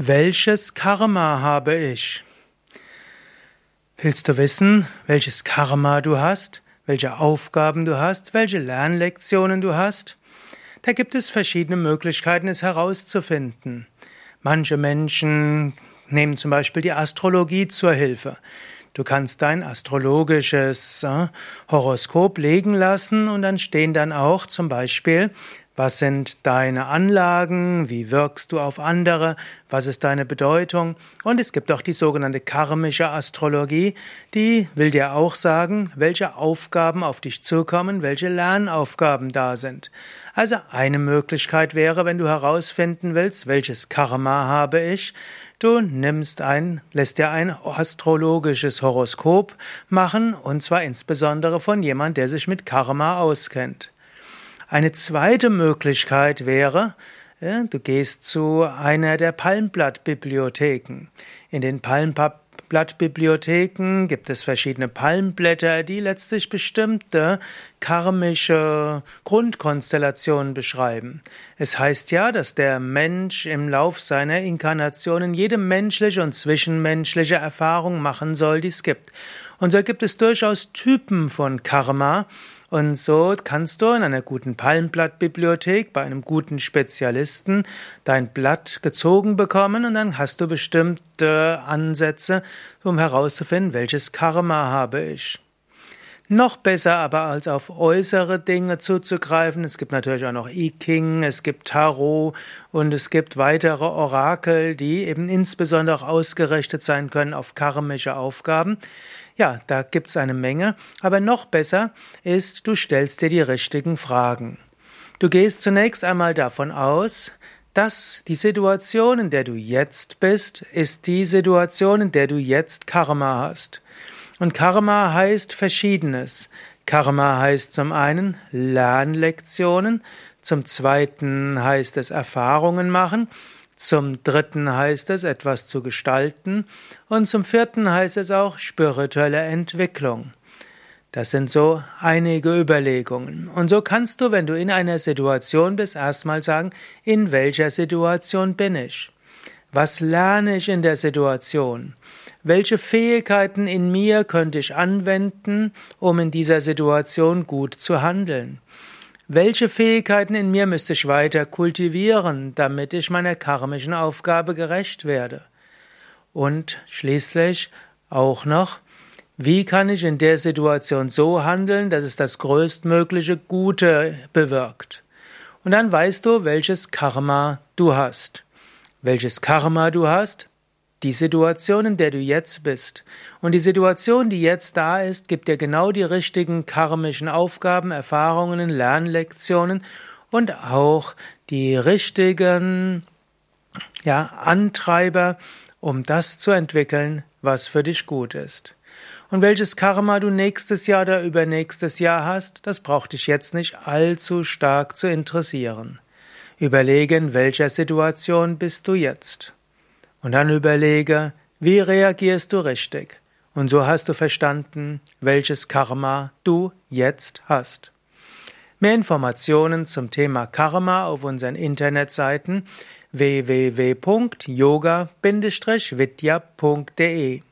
Welches Karma habe ich? Willst du wissen, welches Karma du hast, welche Aufgaben du hast, welche Lernlektionen du hast? Da gibt es verschiedene Möglichkeiten, es herauszufinden. Manche Menschen nehmen zum Beispiel die Astrologie zur Hilfe. Du kannst dein astrologisches äh, Horoskop legen lassen und dann stehen dann auch zum Beispiel was sind deine Anlagen? Wie wirkst du auf andere? Was ist deine Bedeutung? Und es gibt auch die sogenannte karmische Astrologie, die will dir auch sagen, welche Aufgaben auf dich zukommen, welche Lernaufgaben da sind. Also eine Möglichkeit wäre, wenn du herausfinden willst, welches Karma habe ich, du nimmst ein, lässt dir ein astrologisches Horoskop machen, und zwar insbesondere von jemand, der sich mit Karma auskennt. Eine zweite Möglichkeit wäre, du gehst zu einer der Palmblattbibliotheken. In den Palmblattbibliotheken gibt es verschiedene Palmblätter, die letztlich bestimmte karmische Grundkonstellationen beschreiben. Es heißt ja, dass der Mensch im Lauf seiner Inkarnationen jede menschliche und zwischenmenschliche Erfahrung machen soll, die es gibt. Und so gibt es durchaus Typen von Karma, und so kannst du in einer guten Palmblattbibliothek bei einem guten Spezialisten dein Blatt gezogen bekommen und dann hast du bestimmte Ansätze, um herauszufinden, welches Karma habe ich. Noch besser aber als auf äußere Dinge zuzugreifen. Es gibt natürlich auch noch I King, es gibt Tarot und es gibt weitere Orakel, die eben insbesondere auch ausgerichtet sein können auf karmische Aufgaben. Ja, da gibt's eine Menge, aber noch besser ist, du stellst dir die richtigen Fragen. Du gehst zunächst einmal davon aus, dass die Situation, in der du jetzt bist, ist die Situation, in der du jetzt Karma hast. Und Karma heißt Verschiedenes. Karma heißt zum einen Lernlektionen, zum zweiten heißt es Erfahrungen machen, zum dritten heißt es etwas zu gestalten und zum vierten heißt es auch spirituelle Entwicklung. Das sind so einige Überlegungen. Und so kannst du, wenn du in einer Situation bist, erstmal sagen, in welcher Situation bin ich? Was lerne ich in der Situation? Welche Fähigkeiten in mir könnte ich anwenden, um in dieser Situation gut zu handeln? Welche Fähigkeiten in mir müsste ich weiter kultivieren, damit ich meiner karmischen Aufgabe gerecht werde? Und schließlich auch noch, wie kann ich in der Situation so handeln, dass es das größtmögliche Gute bewirkt? Und dann weißt du, welches Karma du hast. Welches Karma du hast, die Situation, in der du jetzt bist. Und die Situation, die jetzt da ist, gibt dir genau die richtigen karmischen Aufgaben, Erfahrungen, Lernlektionen und auch die richtigen ja, Antreiber, um das zu entwickeln, was für dich gut ist. Und welches Karma du nächstes Jahr oder übernächstes Jahr hast, das braucht dich jetzt nicht allzu stark zu interessieren. Überlege, in welcher Situation bist du jetzt. Und dann überlege, wie reagierst du richtig? Und so hast du verstanden, welches Karma du jetzt hast. Mehr Informationen zum Thema Karma auf unseren Internetseiten www.yoga-vidya.de